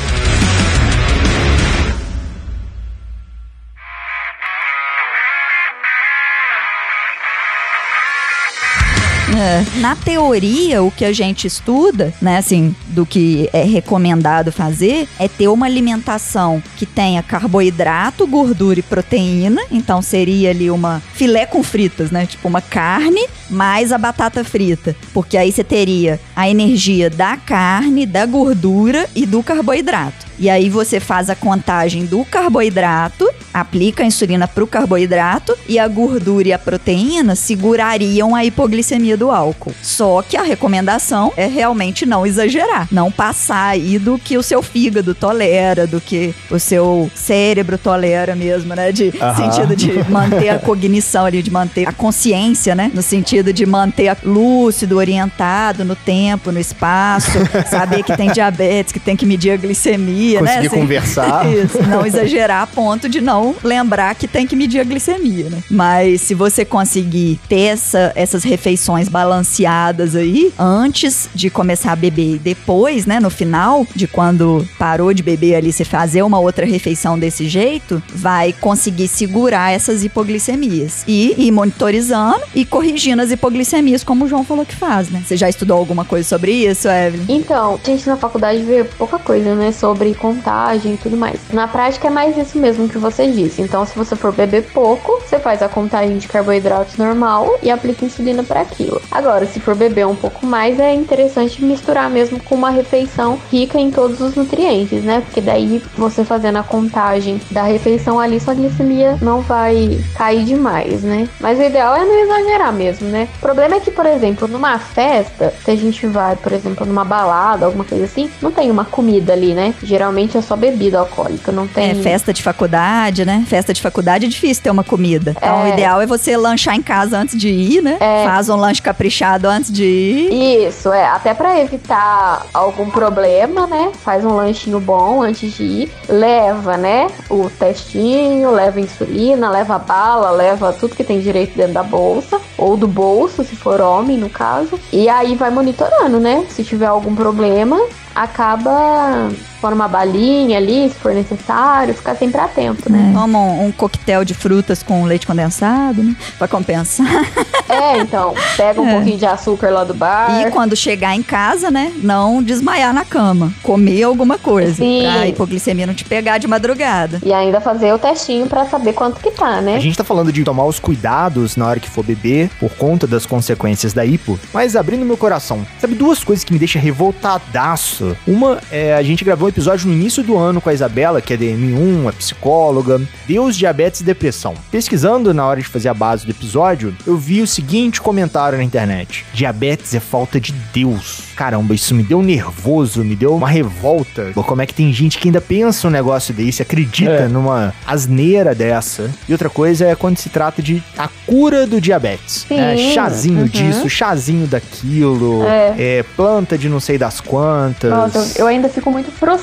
É. Na teoria, o que a gente estuda, né, assim, do que é recomendado fazer, é ter uma alimentação que tenha carboidrato, gordura e proteína. Então seria ali uma filé com fritas, né? Tipo uma carne mais a batata frita. Porque aí você teria a energia da carne, da gordura e do carboidrato. E aí você faz a contagem do carboidrato, aplica a insulina pro carboidrato e a gordura e a proteína segurariam a hipoglicemia do álcool. Só que a recomendação é realmente não exagerar, não passar aí do que o seu fígado tolera, do que o seu cérebro tolera mesmo, né? De Aham. sentido de manter a cognição ali, de manter a consciência, né? No sentido de manter a- lúcido, orientado no tempo, no espaço, saber que tem diabetes, que tem que medir a glicemia, né? Conseguir conversar. Isso, não exagerar a ponto de não lembrar que tem que medir a glicemia, né? Mas se você conseguir ter essa- essas refeições balanceadas aí, antes de começar a beber e depois, né, no final, de quando parou de beber ali, você fazer uma outra refeição desse jeito, vai conseguir segurar essas hipoglicemias. E ir monitorizando e corrigindo as hipoglicemias, como o João falou que faz, né? Você já estudou alguma coisa sobre isso, Evelyn? Então, a gente na faculdade vê pouca coisa, né, sobre contagem e tudo mais. Na prática é mais isso mesmo que você disse. Então, se você for beber pouco, você faz a contagem de carboidratos normal e aplica insulina para aquilo. Agora, se for beber um pouco mais, é interessante misturar mesmo com uma refeição rica em todos os nutrientes, né? Porque daí você fazendo a contagem da refeição ali, sua glicemia não vai cair demais, né? Mas o ideal é não exagerar mesmo, né? O problema é que, por exemplo, numa festa, se a gente vai, por exemplo, numa balada, alguma coisa assim, não tem uma comida ali, né? Geralmente é só bebida alcoólica, não tem. É, festa de faculdade, né? Festa de faculdade é difícil ter uma comida. Então, É. o ideal é você lanchar em casa antes de ir, né? É. Faz um lanche caprichado antes de ir. Isso, é. Até pra evitar algum problema, né? Faz um lanchinho bom antes de ir. Leva, né? O testinho, leva insulina, leva bala, leva tudo que tem direito dentro da bolsa. Ou do bolso, se for homem, no caso. E aí vai monitorando, né? Se tiver algum problema, acaba pondo uma balinha ali, se for necessário. Ficar sempre atento, né? Toma um, um coquetel de frutas com leite condensado, né? Pra compensar. É, então. Pega um É. pouquinho de açúcar lá do bar. E quando chegar em casa, né? Não desmaiar na cama. Comer alguma coisa. Sim. Pra hipoglicemia não te pegar de madrugada. E ainda fazer o testinho pra saber quanto que tá, né? A gente tá falando de tomar os cuidados na hora que for beber, por conta das consequências da hipo, mas abrindo meu coração, sabe duas coisas que me deixam revoltadaço? Uma é a gente gravou episódio no início do ano com a Isabela, que é DM1, é psicóloga, Deus, Diabetes e Depressão. Pesquisando na hora de fazer a base do episódio, eu vi o seguinte comentário na internet: Diabetes é falta de Deus. Caramba, isso me deu nervoso, me deu uma revolta. Pô, Como é que tem gente que ainda pensa um negócio desse, acredita É. numa asneira dessa? E outra coisa é quando se trata de a cura do diabetes. Sim. É, chazinho Uhum. disso, chazinho daquilo, É. é, planta de não sei das quantas. Nossa, eu, ainda fico muito frustrada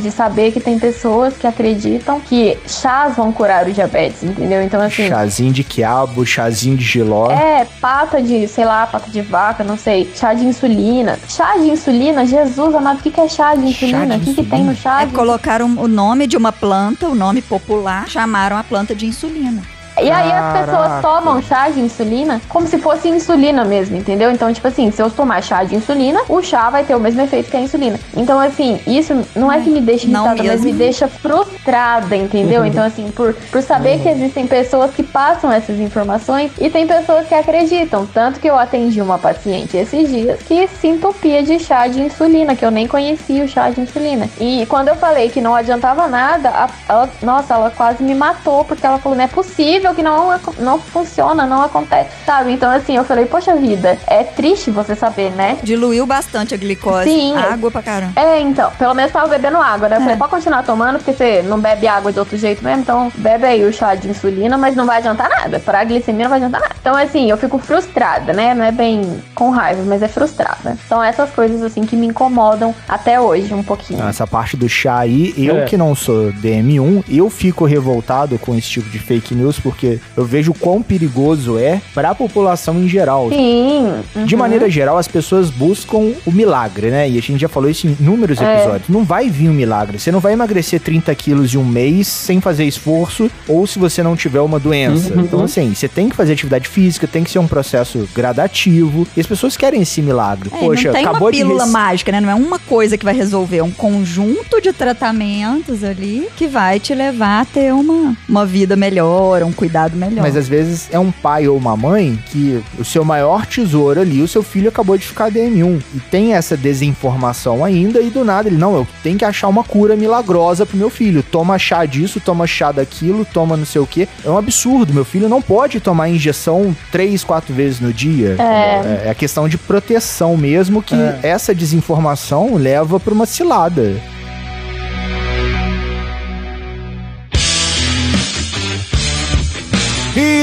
de saber que tem pessoas que acreditam que chás vão curar o diabetes, entendeu? Então, assim. Chazinho de quiabo, chazinho de giló. É, pata de, sei lá, pata de vaca, não sei, chá de insulina. Chá de insulina, Jesus amado, o que, que é chá de insulina? O que, que tem no chá? É, de colocaram o nome de uma planta, o nome popular, chamaram a planta de insulina. E aí as pessoas tomam chá de insulina como se fosse insulina mesmo, entendeu? Então, tipo assim, se eu tomar chá de insulina, o chá vai ter o mesmo efeito que a insulina. Então, assim, isso não é que me deixa irritada, mas me deixa frustrada, entendeu? Então, assim, por, por saber que existem pessoas que passam essas informações e tem pessoas que acreditam. Tanto que eu atendi uma paciente esses dias que se entupia de chá de insulina, que eu nem conhecia o chá de insulina. E quando eu falei que não adiantava nada, a- ela, nossa, ela quase me matou, porque ela falou, não é possível que não, não funciona, não acontece, sabe? Então, assim, eu falei, poxa vida, é triste você saber, né? Diluiu bastante a glicose. Sim. Água pra caramba. É, então, pelo menos tava bebendo água, né? Eu É. falei, pode continuar tomando, porque você não bebe água de outro jeito mesmo, então bebe aí o chá de insulina, mas não vai adiantar nada. Pra glicemia não vai adiantar nada. Então, assim, eu fico frustrada, né? Não é bem com raiva, mas é frustrada. São essas coisas, assim, que me incomodam até hoje um pouquinho. Essa parte do chá aí, eu É. que não sou DM1, eu fico revoltado com esse tipo de fake news, porque eu vejo o quão perigoso é pra população em geral. Sim. De uhum. maneira geral, as pessoas buscam o milagre, né? E a gente já falou isso em inúmeros É. episódios. Não vai vir um milagre. Você não vai emagrecer 30 quilos em um mês sem fazer esforço ou se você não tiver uma doença. Uhum. Então, assim, você tem que fazer atividade física, tem que ser um processo gradativo. E as pessoas querem esse milagre. É, Poxa, não tem acabou uma de pílula mágica, né? Não é uma coisa que vai resolver, é um conjunto de tratamentos ali que vai te levar a ter uma, uma vida melhor, um cuidado melhor. Mas às vezes é um pai ou uma mãe que o seu maior tesouro ali, o seu filho acabou de ficar DM1. E tem essa desinformação ainda, e do nada ele, não, eu tenho que achar uma cura milagrosa pro meu filho. Toma chá disso, toma chá daquilo, toma não sei o que. É um absurdo. Meu filho não pode tomar injeção três, quatro vezes no dia. É. É, é a questão de proteção mesmo que É. essa desinformação leva pra uma cilada.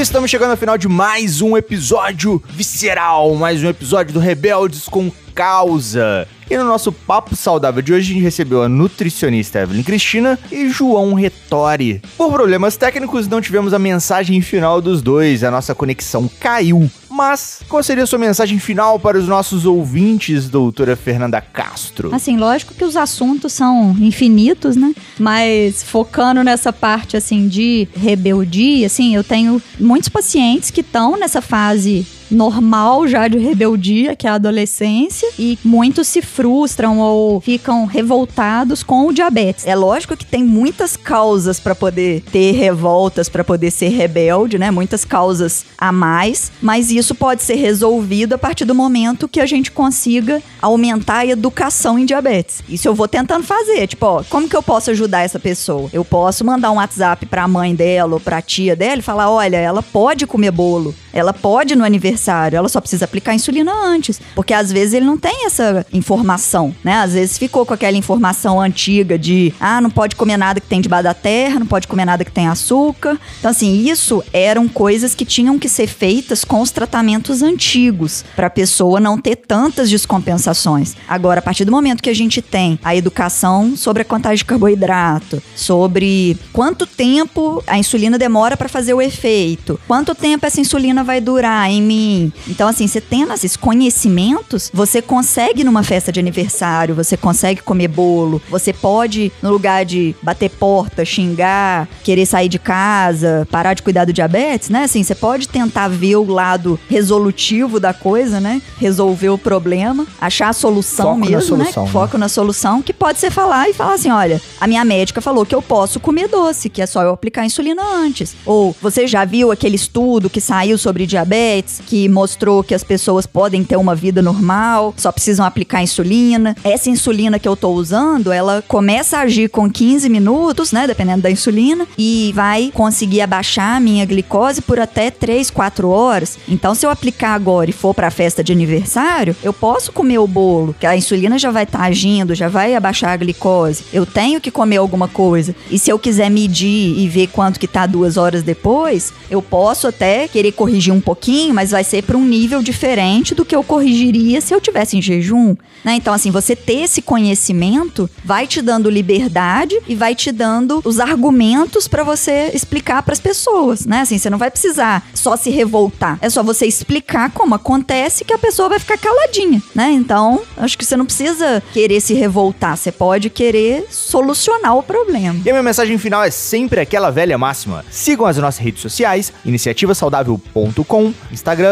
Estamos chegando ao final de mais um episódio visceral, mais um episódio do Rebeldes com Causa. E no nosso papo saudável de hoje a gente recebeu a nutricionista Evelyn Cristina e João Retori. Por problemas técnicos não tivemos a mensagem final dos dois, a nossa conexão caiu. Mas qual seria a sua mensagem final para os nossos ouvintes, doutora Fernanda Castro? Assim, lógico que os assuntos são infinitos, né? Mas focando nessa parte, assim, de rebeldia, assim, eu tenho muitos pacientes que estão nessa fase normal já de rebeldia, que é a adolescência, e muitos se frustram ou ficam revoltados com o diabetes. É lógico que tem muitas causas para poder ter revoltas, para poder ser rebelde, né? Muitas causas a mais, mas isso pode ser resolvido a partir do momento que a gente consiga aumentar a educação em diabetes. Isso eu vou tentando fazer, tipo, ó, como que eu posso ajudar essa pessoa? Eu posso mandar um WhatsApp pra mãe dela ou pra tia dela e falar, olha, ela pode comer bolo, ela pode no aniversário, ela só precisa aplicar insulina antes, porque às vezes ele não tem essa informação, né? Às vezes ficou com aquela informação antiga de, ah, não pode comer nada que tem debaixo da terra, não pode comer nada que tem açúcar. Então assim, isso eram coisas que tinham que ser feitas com os tratamentos antigos, para a pessoa não ter tantas descompensações. Agora, a partir do momento que a gente tem a educação sobre a contagem de carboidrato, sobre quanto tempo a insulina demora para fazer o efeito, quanto tempo essa insulina vai durar em mim. Então, assim, você tendo esses conhecimentos, você consegue numa festa de aniversário, você consegue comer bolo, você pode, no lugar de bater porta, xingar, querer sair de casa, parar de cuidar do diabetes, né? Assim, você pode tentar ver o lado resolutivo da coisa, né? Resolver o problema, achar a solução Foco mesmo, solução, né? né? Foco na solução, que pode ser falar e falar assim: olha, a minha médica falou que eu posso comer doce, que é só eu aplicar insulina antes. Ou você já viu aquele estudo que saiu sobre diabetes, que que mostrou que as pessoas podem ter uma vida normal, só precisam aplicar insulina. Essa insulina que eu tô usando, ela começa a agir com 15 minutos, né, dependendo da insulina, e vai conseguir abaixar a minha glicose por até 3, 4 horas. Então, se eu aplicar agora e for para a festa de aniversário, eu posso comer o bolo, que a insulina já vai estar tá agindo, já vai abaixar a glicose. Eu tenho que comer alguma coisa. E se eu quiser medir e ver quanto que tá duas horas depois, eu posso até querer corrigir um pouquinho, mas vai ser para um nível diferente do que eu corrigiria se eu tivesse em jejum. Né? Então, assim, você ter esse conhecimento vai te dando liberdade e vai te dando os argumentos para você explicar para as pessoas, né? Assim, você não vai precisar só se revoltar. É só você explicar como acontece que a pessoa vai ficar caladinha, né? Então, acho que você não precisa querer se revoltar, você pode querer solucionar o problema. E a minha mensagem final é sempre aquela velha máxima. Sigam as nossas redes sociais, iniciativasaudável.com,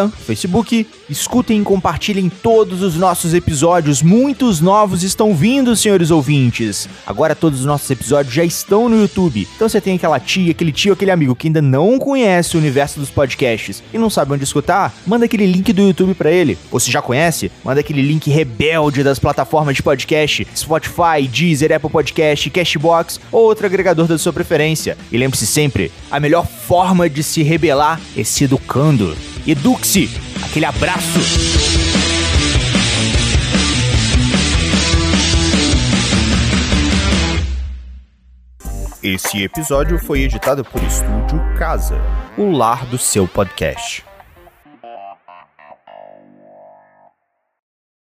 Instagram, Facebook, escutem e compartilhem todos os nossos episódios. Muitos novos estão vindo, senhores ouvintes. Agora todos os nossos episódios já estão no YouTube. Então você tem aquela tia, aquele tio, aquele amigo que ainda não conhece o universo dos podcasts e não sabe onde escutar, manda aquele link do YouTube para ele. Ou se já conhece, manda aquele link rebelde das plataformas de podcast, Spotify, Deezer, Apple Podcast, Cashbox ou outro agregador da sua preferência. E lembre-se sempre, a melhor forma de se rebelar é se educando. Eduque-se! Aquele abraço! Esse episódio foi editado por Estúdio Casa, o lar do seu podcast.